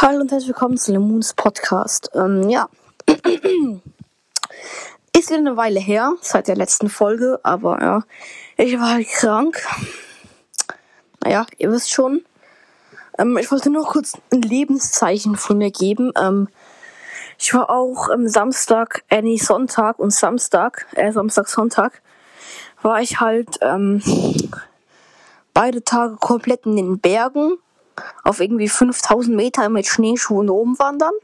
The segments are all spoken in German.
Hallo und herzlich willkommen zu Lemons Podcast. Ähm, ja. Ist wieder eine Weile her, seit der letzten Folge, aber ja, ich war halt krank. Naja, ihr wisst schon. Ähm, ich wollte nur kurz ein Lebenszeichen von mir geben. Ähm, ich war auch am Samstag, äh, nee, Sonntag und Samstag, äh, Samstag, Sonntag, war ich halt ähm, beide Tage komplett in den Bergen auf irgendwie 5000 Meter mit Schneeschuhen oben wandern.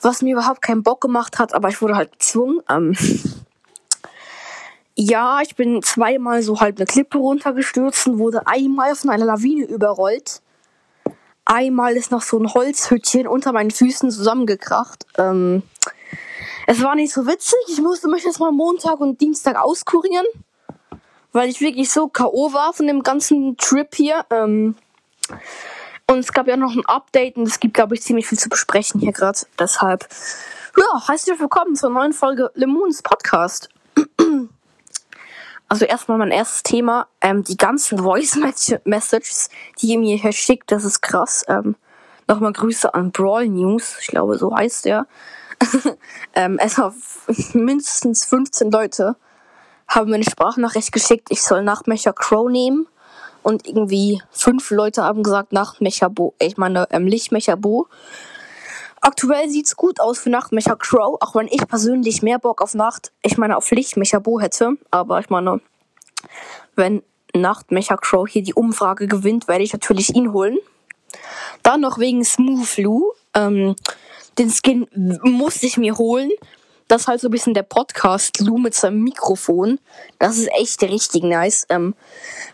Was mir überhaupt keinen Bock gemacht hat, aber ich wurde halt gezwungen. Ähm, ja, ich bin zweimal so halt eine Klippe runtergestürzt und wurde einmal von einer Lawine überrollt. Einmal ist noch so ein Holzhütchen unter meinen Füßen zusammengekracht. Ähm, es war nicht so witzig. Ich musste mich jetzt mal Montag und Dienstag auskurieren, weil ich wirklich so K.O. war von dem ganzen Trip hier. Ähm, und es gab ja noch ein Update und es gibt, glaube ich, ziemlich viel zu besprechen hier gerade. Deshalb, ja, herzlich willkommen zur neuen Folge Lemons Podcast. Also erstmal mein erstes Thema, ähm, die ganzen Voice Messages, die ihr mir hier schickt, das ist krass. Ähm, Nochmal Grüße an Brawl News, ich glaube, so heißt der. ähm, es war mindestens 15 Leute haben mir eine Sprachnachricht geschickt, ich soll Nachtmecher Crow nehmen und irgendwie fünf Leute haben gesagt Nachtmecher-Bo. Ich meine, ähm, Lichtmecher-Bo. Aktuell sieht's gut aus für Nachtmecher Crow, auch wenn ich persönlich mehr Bock auf Nacht, ich meine auf Lichtmecher Bo hätte. Aber ich meine, wenn Nachtmecher Crow hier die Umfrage gewinnt, werde ich natürlich ihn holen. Dann noch wegen Smooth Lou. Ähm, den Skin musste ich mir holen, das ist halt so ein bisschen der Podcast Lou mit seinem Mikrofon. Das ist echt richtig nice. Ähm,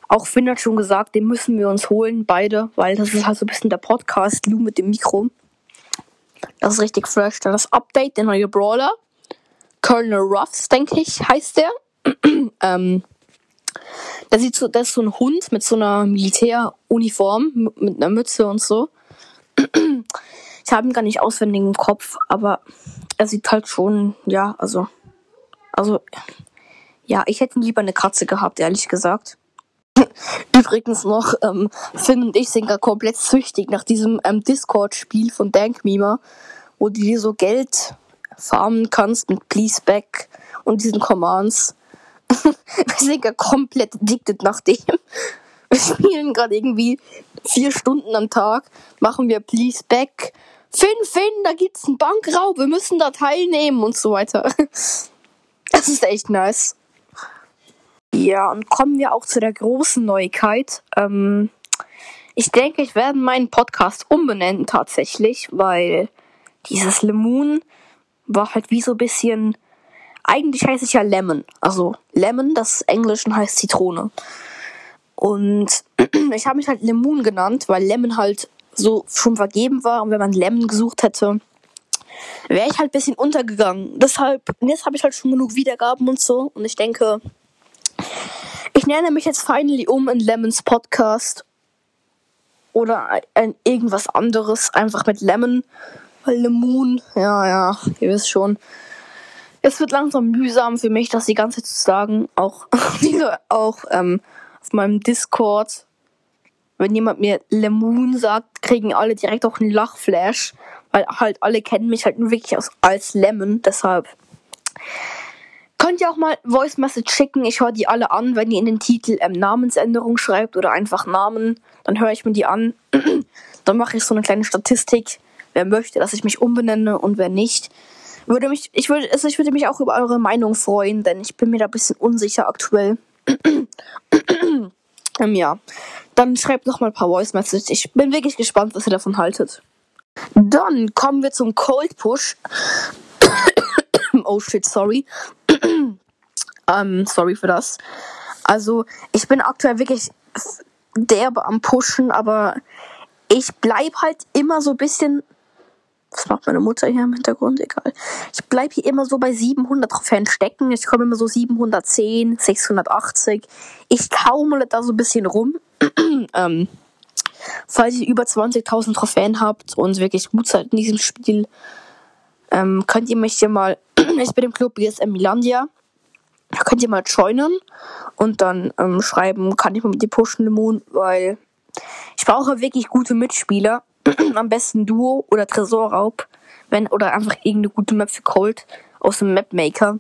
auch Finn hat schon gesagt, den müssen wir uns holen, beide, weil das ist halt so ein bisschen der Podcast Lou mit dem Mikro. Das ist richtig fresh. Dann das Update, der neue Brawler. Colonel Ruffs, denke ich, heißt der. ähm, der sieht so, das ist so ein Hund mit so einer Militäruniform, mit einer Mütze und so. ich habe ihn gar nicht auswendig im Kopf, aber er sieht halt schon, ja, also, also, ja, ich hätte lieber eine Katze gehabt, ehrlich gesagt. Übrigens noch, ähm, Finn und ich sind gar komplett süchtig nach diesem ähm, Discord-Spiel von Dankmima, wo du dir so Geld farmen kannst mit Please Back und diesen Commands. Wir sind gar komplett addicted nach dem. Wir spielen gerade irgendwie vier Stunden am Tag, machen wir Please Back Finn, Finn, da gibt's einen Bankraub, wir müssen da teilnehmen und so weiter. Das ist echt nice. Ja, und kommen wir auch zu der großen Neuigkeit. Ähm, ich denke, ich werde meinen Podcast umbenennen tatsächlich, weil dieses Lemon war halt wie so ein bisschen. Eigentlich heißt es ja Lemon. Also Lemon, das Englischen heißt Zitrone. Und ich habe mich halt Lemon genannt, weil Lemon halt so schon vergeben war und wenn man Lemon gesucht hätte, wäre ich halt ein bisschen untergegangen. Deshalb, jetzt habe ich halt schon genug Wiedergaben und so und ich denke, ich nenne mich jetzt finally um in Lemons Podcast oder ein, irgendwas anderes, einfach mit Lemon, weil Lemon, ja, ja, ihr wisst schon. Es wird langsam mühsam für mich, das die ganze Zeit zu sagen, auch, auch ähm, auf meinem Discord wenn jemand mir Lemon sagt, kriegen alle direkt auch einen Lachflash, weil halt alle kennen mich halt nur wirklich als, als Lemon, deshalb könnt ihr auch mal Voice Message schicken. Ich höre die alle an, wenn ihr in den Titel ähm, Namensänderung schreibt oder einfach Namen, dann höre ich mir die an. dann mache ich so eine kleine Statistik, wer möchte, dass ich mich umbenenne und wer nicht. Würde mich, ich würde, also ich würde mich auch über eure Meinung freuen, denn ich bin mir da ein bisschen unsicher aktuell. ähm, ja. Dann schreibt noch mal ein paar Voice Messages. Ich bin wirklich gespannt, was ihr davon haltet. Dann kommen wir zum Cold Push. oh shit, sorry. ähm, sorry für das. Also, ich bin aktuell wirklich derbe am Pushen, aber ich bleib halt immer so ein bisschen was macht meine Mutter hier im Hintergrund? Egal. Ich bleib hier immer so bei 700 Trophäen stecken. Ich komme immer so 710, 680. Ich taumle da so ein bisschen rum. ähm, falls ihr über 20.000 Trophäen habt und wirklich gut seid in diesem Spiel, ähm, könnt ihr mich hier mal, ich bin im Club BSM Milandia, könnt ihr mal joinen und dann ähm, schreiben, kann ich mal mit dir pushen, Lemon, weil ich brauche wirklich gute Mitspieler Am besten Duo oder Tresorraub. Wenn, oder einfach irgendeine gute Map für Cold aus dem Mapmaker.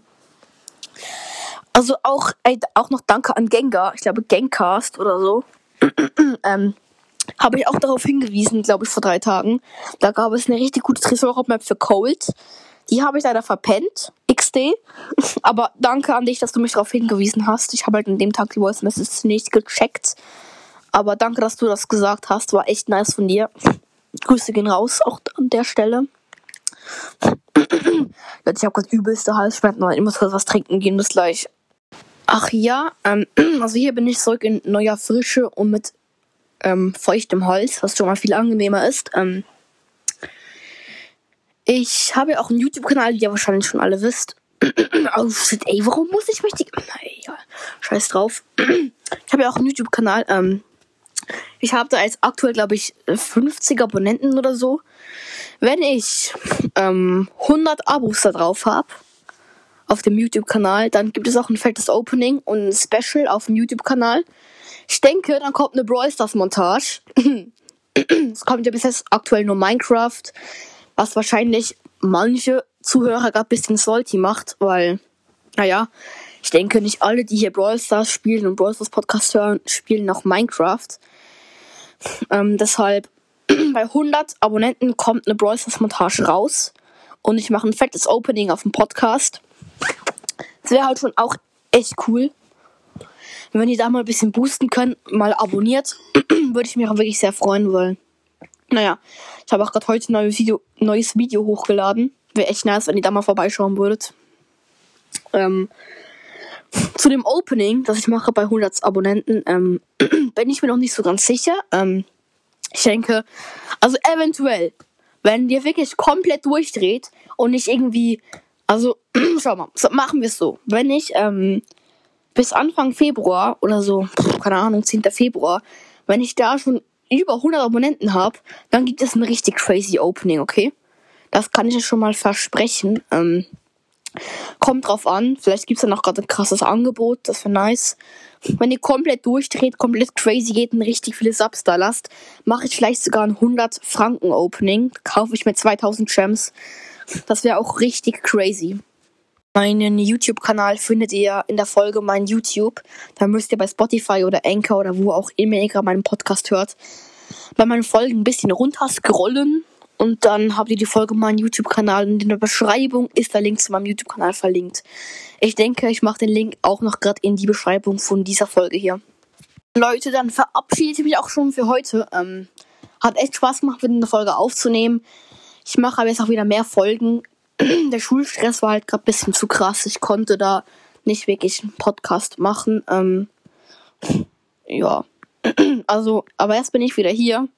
Also auch, ey, auch noch danke an Gengar. Ich glaube Gangcast oder so. ähm, habe ich auch darauf hingewiesen, glaube ich, vor drei Tagen. Da gab es eine richtig gute Tresorraub-Map für Cold. Die habe ich leider verpennt. XD. Aber danke an dich, dass du mich darauf hingewiesen hast. Ich habe halt an dem Tag die Voice Messages nicht gecheckt. Aber danke, dass du das gesagt hast. War echt nice von dir. Grüße gehen raus, auch an der Stelle. ich habe gerade übelste Halsschmerzen. Ich muss kurz was trinken gehen, bis gleich. Ach ja, ähm, also hier bin ich zurück in neuer Frische und mit ähm, feuchtem Holz, was schon mal viel angenehmer ist. Ähm, ich habe ja auch einen YouTube-Kanal, wie ihr wahrscheinlich schon alle wisst. oh shit, ey, warum muss ich mich die. Naja, scheiß drauf. ich habe ja auch einen YouTube-Kanal. Ähm, ich habe da jetzt aktuell, glaube ich, 50 Abonnenten oder so. Wenn ich ähm, 100 Abos da drauf habe, auf dem YouTube-Kanal, dann gibt es auch ein fettes Opening und ein Special auf dem YouTube-Kanal. Ich denke, dann kommt eine Brawl Stars Montage. es kommt ja bis jetzt aktuell nur Minecraft was wahrscheinlich manche Zuhörer gerade ein bisschen salty macht, weil, naja, ich denke, nicht alle, die hier Brawl Stars spielen und Brawl Stars Podcast hören, spielen noch Minecraft. Ähm, deshalb, bei 100 Abonnenten kommt eine Brawl Stars Montage raus und ich mache ein fettes Opening auf dem Podcast. Das wäre halt schon auch echt cool. Wenn ihr da mal ein bisschen boosten könnt, mal abonniert, würde ich mich auch wirklich sehr freuen wollen. Naja, ich habe auch gerade heute ein neues Video, neues Video hochgeladen. Wäre echt nice, wenn ihr da mal vorbeischauen würdet. Ähm, zu dem Opening, das ich mache bei 100 Abonnenten, ähm, bin ich mir noch nicht so ganz sicher. Ähm, ich denke, also eventuell, wenn ihr wirklich komplett durchdreht und nicht irgendwie, also schau mal, so, machen wir es so. Wenn ich ähm, bis Anfang Februar oder so, keine Ahnung, 10. Februar, wenn ich da schon über 100 Abonnenten habe, dann gibt es ein richtig crazy Opening, okay? Das kann ich euch schon mal versprechen. Ähm, kommt drauf an. Vielleicht gibt es dann auch gerade ein krasses Angebot. Das wäre nice. Wenn ihr komplett durchdreht, komplett crazy geht und richtig viele Subs da lasst, mache ich vielleicht sogar ein 100 Franken Opening. Kaufe ich mir 2000 Gems. Das wäre auch richtig crazy. Meinen YouTube-Kanal findet ihr in der Folge mein YouTube. Da müsst ihr bei Spotify oder Anchor oder wo auch immer ihr gerade meinen Podcast hört, bei meinen Folgen ein bisschen runter scrollen und dann habt ihr die Folge meinen YouTube-Kanal und in der Beschreibung ist der Link zu meinem YouTube-Kanal verlinkt. Ich denke, ich mache den Link auch noch gerade in die Beschreibung von dieser Folge hier. Leute, dann verabschiede ich mich auch schon für heute. Ähm, hat echt Spaß gemacht, wieder eine Folge aufzunehmen. Ich mache aber jetzt auch wieder mehr Folgen. der Schulstress war halt gerade ein bisschen zu krass. Ich konnte da nicht wirklich einen Podcast machen. Ähm, ja. Also, aber jetzt bin ich wieder hier.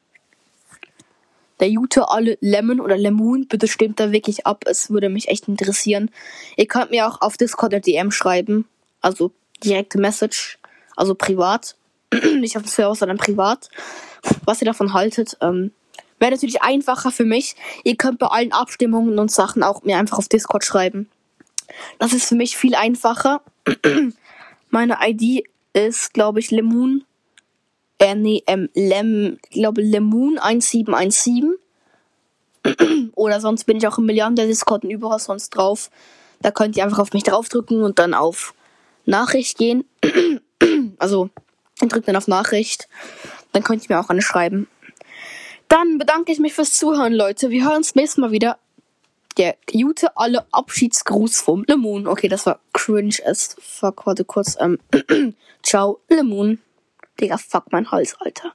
Der Jute alle Lemon oder Lemon, bitte stimmt da wirklich ab. Es würde mich echt interessieren. Ihr könnt mir auch auf Discord eine DM schreiben. Also direkte Message. Also privat. nicht auf dem Server, sondern privat. Was ihr davon haltet. Ähm, Wäre natürlich einfacher für mich. Ihr könnt bei allen Abstimmungen und Sachen auch mir einfach auf Discord schreiben. Das ist für mich viel einfacher. Meine ID ist, glaube ich, Lemon. Äh, nee, ähm, Lem, glaube Lemon 1717. Oder sonst bin ich auch im Milliarden Discord und überall sonst drauf. Da könnt ihr einfach auf mich draufdrücken und dann auf Nachricht gehen. also, drückt dann auf Nachricht. Dann könnt ihr mir auch eine schreiben. Dann bedanke ich mich fürs Zuhören, Leute. Wir hören uns nächstes Mal wieder. Der Jute alle Abschiedsgruß vom Lemon. Okay, das war cringe as fuck. Warte kurz. Ähm, ciao, Lemon. Digga, fuck mein Hals, Alter.